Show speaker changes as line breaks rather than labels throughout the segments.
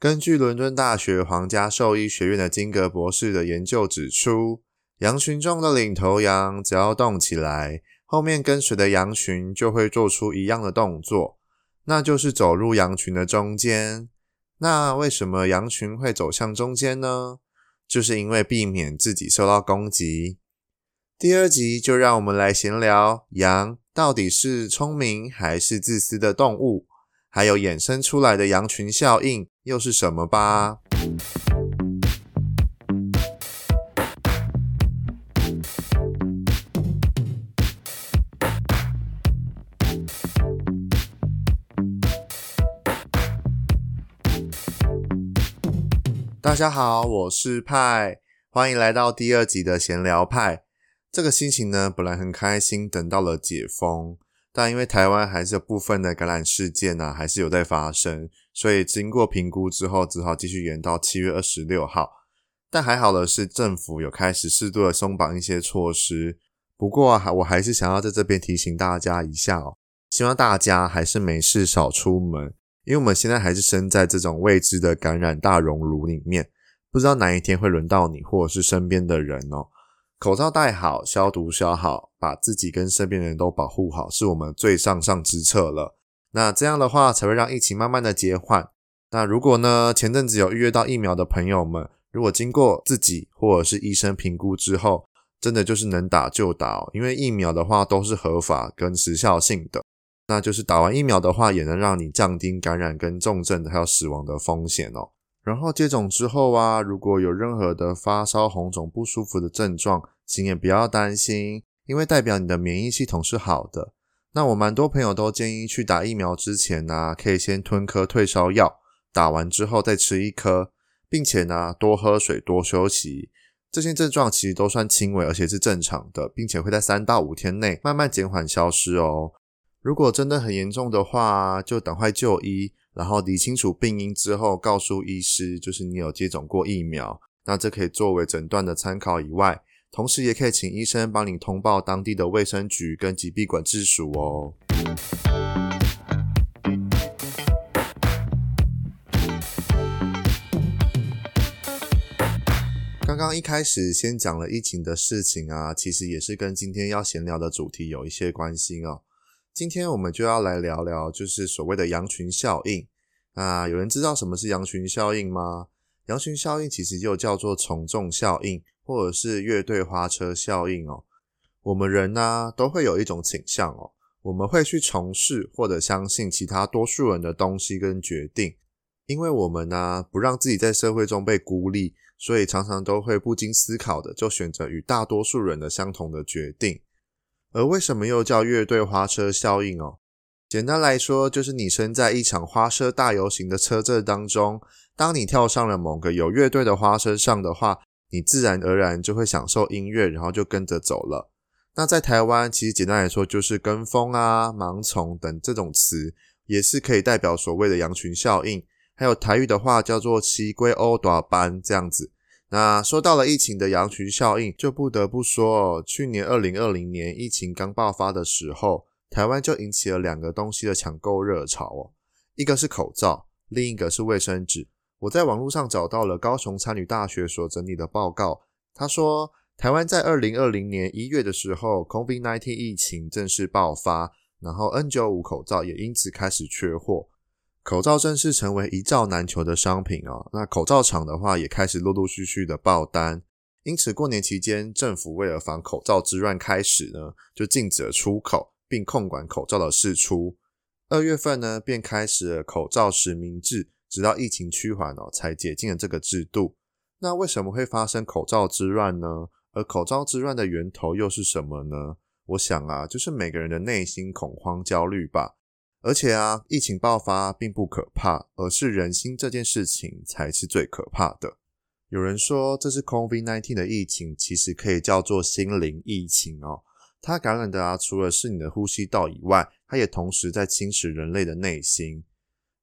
根据伦敦大学皇家兽医学院的金格博士的研究指出，羊群中的领头羊只要动起来，后面跟随的羊群就会做出一样的动作，那就是走入羊群的中间。那为什么羊群会走向中间呢？就是因为避免自己受到攻击。第二集就让我们来闲聊羊到底是聪明还是自私的动物。还有衍生出来的羊群效应又是什么吧？大家好，我是派，欢迎来到第二集的闲聊派。这个心情呢，本来很开心，等到了解封。但因为台湾还是有部分的感染事件呢、还是有在发生，所以经过评估之后，只好继续延到七月二十六号。但还好的是，政府有开始适度的松绑一些措施。不过啊，我还是想要在这边提醒大家一下哦，希望大家还是没事少出门，因为我们现在还是身在这种未知的感染大熔炉里面，不知道哪一天会轮到你或者是身边的人哦。口罩戴好，消毒消好，把自己跟身边人都保护好，是我们最上上之策了。那这样的话，才会让疫情慢慢的减缓。那如果呢，前阵子有预约到疫苗的朋友们，如果经过自己或者是医生评估之后，真的就是能打就打哦，因为疫苗的话都是合法跟时效性的。那就是打完疫苗的话，也能让你降低感染跟重症还有死亡的风险哦。然后接种之后啊，如果有任何的发烧、红肿、不舒服的症状，请也不要担心，因为代表你的免疫系统是好的。那我蛮多朋友都建议去打疫苗之前呢、啊，可以先吞颗退烧药，打完之后再吃一颗，并且呢多喝水、多休息。这些症状其实都算轻微，而且是正常的，并且会在三到五天内慢慢减缓消失哦。如果真的很严重的话，就赶快就医。然后理清楚病因之后，告诉医师，就是你有接种过疫苗，那这可以作为诊断的参考以外，同时也可以请医生帮你通报当地的卫生局跟疾病管制署哦。刚刚一开始先讲了疫情的事情啊，其实也是跟今天要闲聊的主题有一些关系哦。今天我们就要来聊聊，就是所谓的羊群效应。那有人知道什么是羊群效应吗？羊群效应其实又叫做从众效应，或者是乐队花车效应哦。我们人呢，都会有一种倾向哦，我们会去从事或者相信其他多数人的东西跟决定，因为我们呢，不让自己在社会中被孤立，所以常常都会不经思考的就选择与大多数人的相同的决定。而为什么又叫乐队花车效应哦？简单来说，就是你身在一场花车大游行的车阵当中，当你跳上了某个有乐队的花车上的话，你自然而然就会享受音乐，然后就跟着走了。那在台湾，其实简单来说就是跟风啊、盲从等这种词，也是可以代表所谓的羊群效应。还有台语的话叫做“七龟欧大班”这样子。那说到了疫情的羊群效应，就不得不说哦，去年二零二零年疫情刚爆发的时候，台湾就引起了两个东西的抢购热潮哦，一个是口罩，另一个是卫生纸。我在网络上找到了高雄参与大学所整理的报告，他说台湾在二零二零年一月的时候，COVID-19 疫情正式爆发，然后 N95 口罩也因此开始缺货。口罩正式成为一罩难求的商品哦，那口罩厂的话也开始陆陆续续的爆单，因此过年期间，政府为了防口罩之乱开始呢，就禁止了出口，并控管口罩的释出。二月份呢，便开始了口罩实名制，直到疫情趋缓哦，才解禁了这个制度。那为什么会发生口罩之乱呢？而口罩之乱的源头又是什么呢？我想啊，就是每个人的内心恐慌焦虑吧。而且啊，疫情爆发并不可怕，而是人心这件事情才是最可怕的。有人说，这是 COVID-19 的疫情，其实可以叫做心灵疫情哦。它感染的啊，除了是你的呼吸道以外，它也同时在侵蚀人类的内心。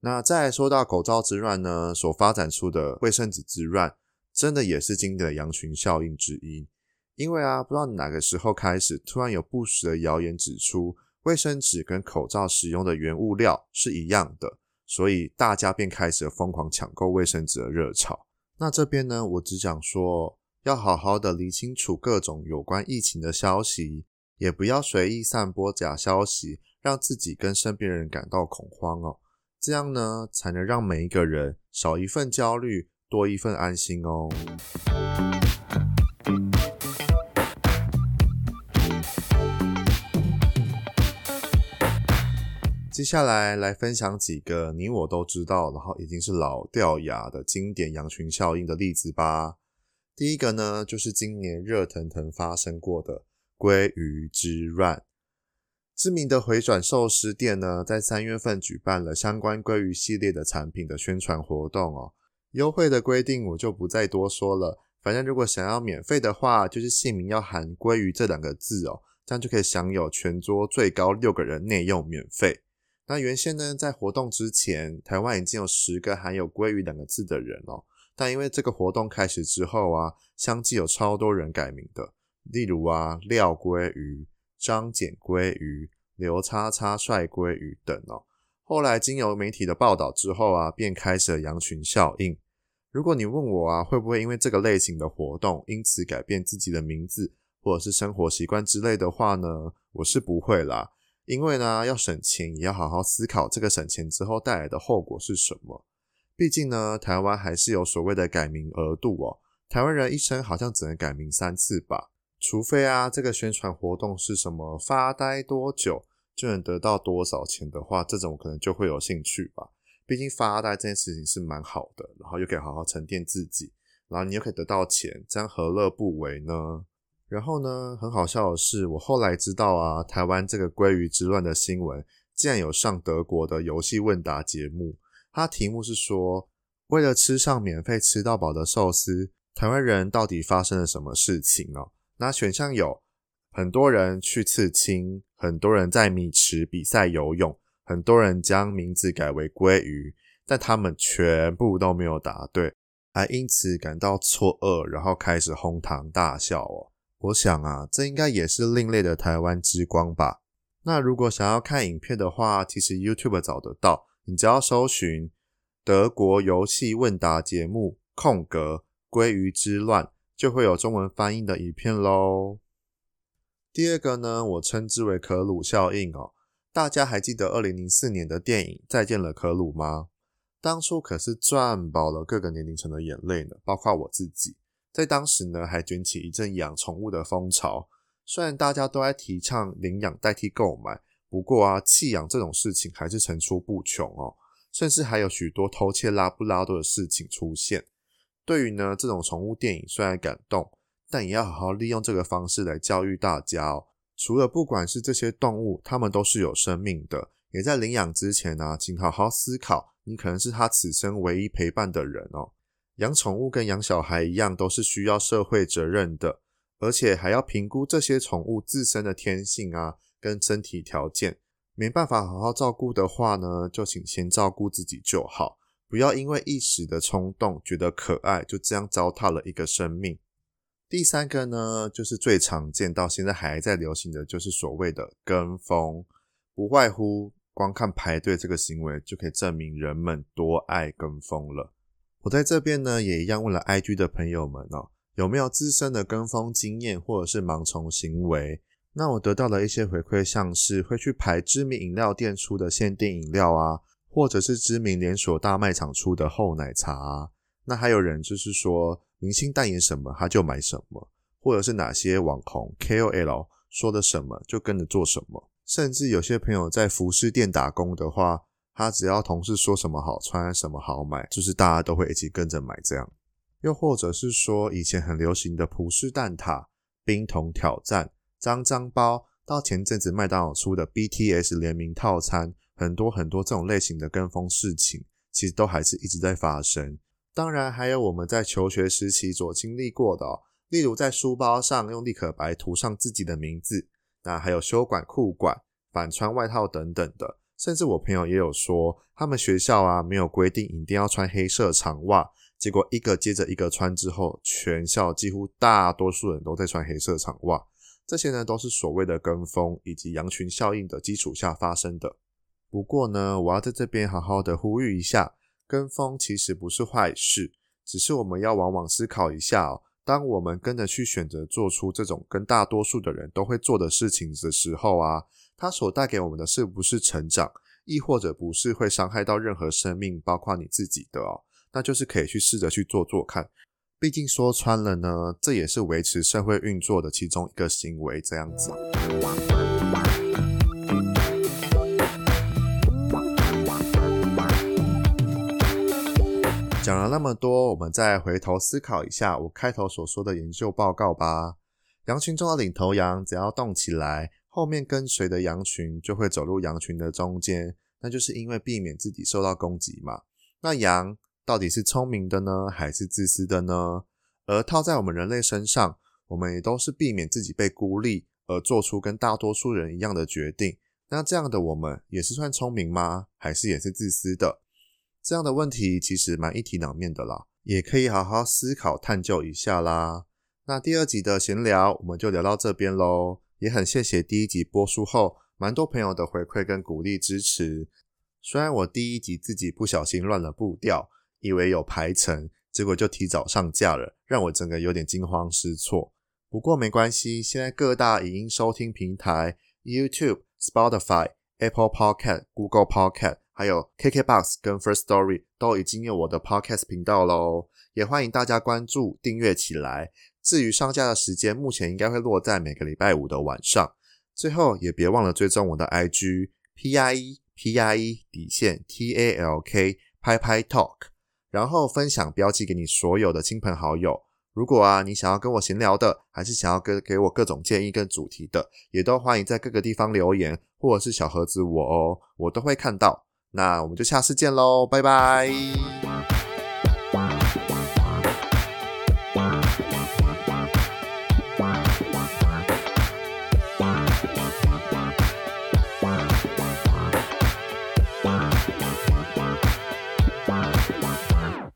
那再说到口罩之乱呢，所发展出的卫生纸之乱，真的也是经典的羊群效应之一。因为啊，不知道哪个时候开始，突然有不实的谣言指出。卫生纸跟口罩使用的原物料是一样的，所以大家便开始了疯狂抢购卫生纸的热潮。那这边呢，我只想说，要好好的理清楚各种有关疫情的消息，也不要随意散播假消息，让自己跟身边人感到恐慌哦。这样呢，才能让每一个人少一份焦虑，多一份安心哦。接下来来分享几个你我都知道，然后已经是老掉牙的经典羊群效应的例子吧。第一个呢，就是今年热腾腾发生过的鲑鱼之乱。知名的回转寿司店呢，在三月份举办了相关鲑鱼系列的产品的宣传活动哦。优惠的规定我就不再多说了，反正如果想要免费的话，就是姓名要含“鲑鱼”这两个字哦，这样就可以享有全桌最高六个人内用免费。那原先呢，在活动之前，台湾已经有十个含有“鲑鱼”两个字的人哦，但因为这个活动开始之后啊，相继有超多人改名的，例如啊，廖鲑鱼、张简鲑鱼、刘叉叉帅鲑鱼等哦。后来经由媒体的报道之后啊，便开始了羊群效应。如果你问我啊，会不会因为这个类型的活动，因此改变自己的名字或者是生活习惯之类的话呢？我是不会啦。因为呢，要省钱，也要好好思考这个省钱之后带来的后果是什么。毕竟呢，台湾还是有所谓的改名额度哦。台湾人一生好像只能改名三次吧，除非啊，这个宣传活动是什么发呆多久就能得到多少钱的话，这种可能就会有兴趣吧。毕竟发呆这件事情是蛮好的，然后又可以好好沉淀自己，然后你又可以得到钱，这样何乐不为呢？然后呢，很好笑的是，我后来知道啊，台湾这个鲑鱼之乱的新闻，竟然有上德国的游戏问答节目。它题目是说，为了吃上免费吃到饱的寿司，台湾人到底发生了什么事情哦？那选项有很多人去刺青，很多人在米池比赛游泳，很多人将名字改为鲑鱼，但他们全部都没有答对，还因此感到错愕，然后开始哄堂大笑哦。我想啊，这应该也是另类的台湾之光吧。那如果想要看影片的话，其实 YouTube 找得到，你只要搜寻德国游戏问答节目空格鲑鱼之乱，就会有中文翻译的影片喽。第二个呢，我称之为可鲁效应哦。大家还记得二零零四年的电影《再见了，可鲁》吗？当初可是赚饱了各个年龄层的眼泪呢，包括我自己。在当时呢，还卷起一阵养宠物的风潮。虽然大家都在提倡领养代替购买，不过啊，弃养这种事情还是层出不穷哦。甚至还有许多偷窃拉布拉多的事情出现。对于呢这种宠物电影，虽然感动，但也要好好利用这个方式来教育大家哦。除了不管是这些动物，它们都是有生命的，也在领养之前呢、啊，请好好思考，你可能是它此生唯一陪伴的人哦。养宠物跟养小孩一样，都是需要社会责任的，而且还要评估这些宠物自身的天性啊，跟身体条件。没办法好好照顾的话呢，就请先照顾自己就好，不要因为一时的冲动觉得可爱，就这样糟蹋了一个生命。第三个呢，就是最常见到现在还在流行的就是所谓的跟风，不外乎光看排队这个行为就可以证明人们多爱跟风了。我在这边呢，也一样问了 IG 的朋友们哦，有没有资深的跟风经验或者是盲从行为？那我得到了一些回馈，像是会去排知名饮料店出的限定饮料啊，或者是知名连锁大卖场出的厚奶茶啊。那还有人就是说，明星代言什么他就买什么，或者是哪些网红 KOL 说的什么就跟着做什么。甚至有些朋友在服饰店打工的话。他只要同事说什么好穿，什么好买，就是大家都会一起跟着买这样。又或者是说，以前很流行的葡式蛋挞、冰桶挑战、脏脏包，到前阵子麦当劳出的 BTS 联名套餐，很多很多这种类型的跟风事情，其实都还是一直在发生。当然，还有我们在求学时期所经历过的哦，例如在书包上用立可白涂上自己的名字，那还有修管裤管、反穿外套等等的。甚至我朋友也有说，他们学校啊没有规定一定要穿黑色长袜，结果一个接着一个穿之后，全校几乎大多数人都在穿黑色长袜。这些呢都是所谓的跟风以及羊群效应的基础下发生的。不过呢，我要在这边好好的呼吁一下，跟风其实不是坏事，只是我们要往往思考一下哦。当我们跟着去选择做出这种跟大多数的人都会做的事情的时候啊，它所带给我们的是不是成长，亦或者不是会伤害到任何生命，包括你自己的哦，那就是可以去试着去做做看。毕竟说穿了呢，这也是维持社会运作的其中一个行为，这样子。讲了那么多，我们再回头思考一下我开头所说的研究报告吧。羊群中的领头羊只要动起来，后面跟随的羊群就会走入羊群的中间，那就是因为避免自己受到攻击嘛。那羊到底是聪明的呢，还是自私的呢？而套在我们人类身上，我们也都是避免自己被孤立而做出跟大多数人一样的决定。那这样的我们也是算聪明吗？还是也是自私的？这样的问题其实蛮一体两面的啦，也可以好好思考探究一下啦。那第二集的闲聊我们就聊到这边喽，也很谢谢第一集播出后蛮多朋友的回馈跟鼓励支持。虽然我第一集自己不小心乱了步调，以为有排程，结果就提早上架了，让我整个有点惊慌失措。不过没关系，现在各大影音收听平台，YouTube、Spotify、Apple Podcast、Google Podcast。还有 KKBOX 跟 First Story 都已经有我的 Podcast 频道喽，也欢迎大家关注订阅起来。至于上架的时间，目前应该会落在每个礼拜五的晚上。最后也别忘了追踪我的 IG PIE PIE 底线 TALK 拍拍 Talk，然后分享标记给你所有的亲朋好友。如果啊你想要跟我闲聊的，还是想要给给我各种建议跟主题的，也都欢迎在各个地方留言或者是小盒子我哦，我都会看到。那我们就下次见喽，拜拜。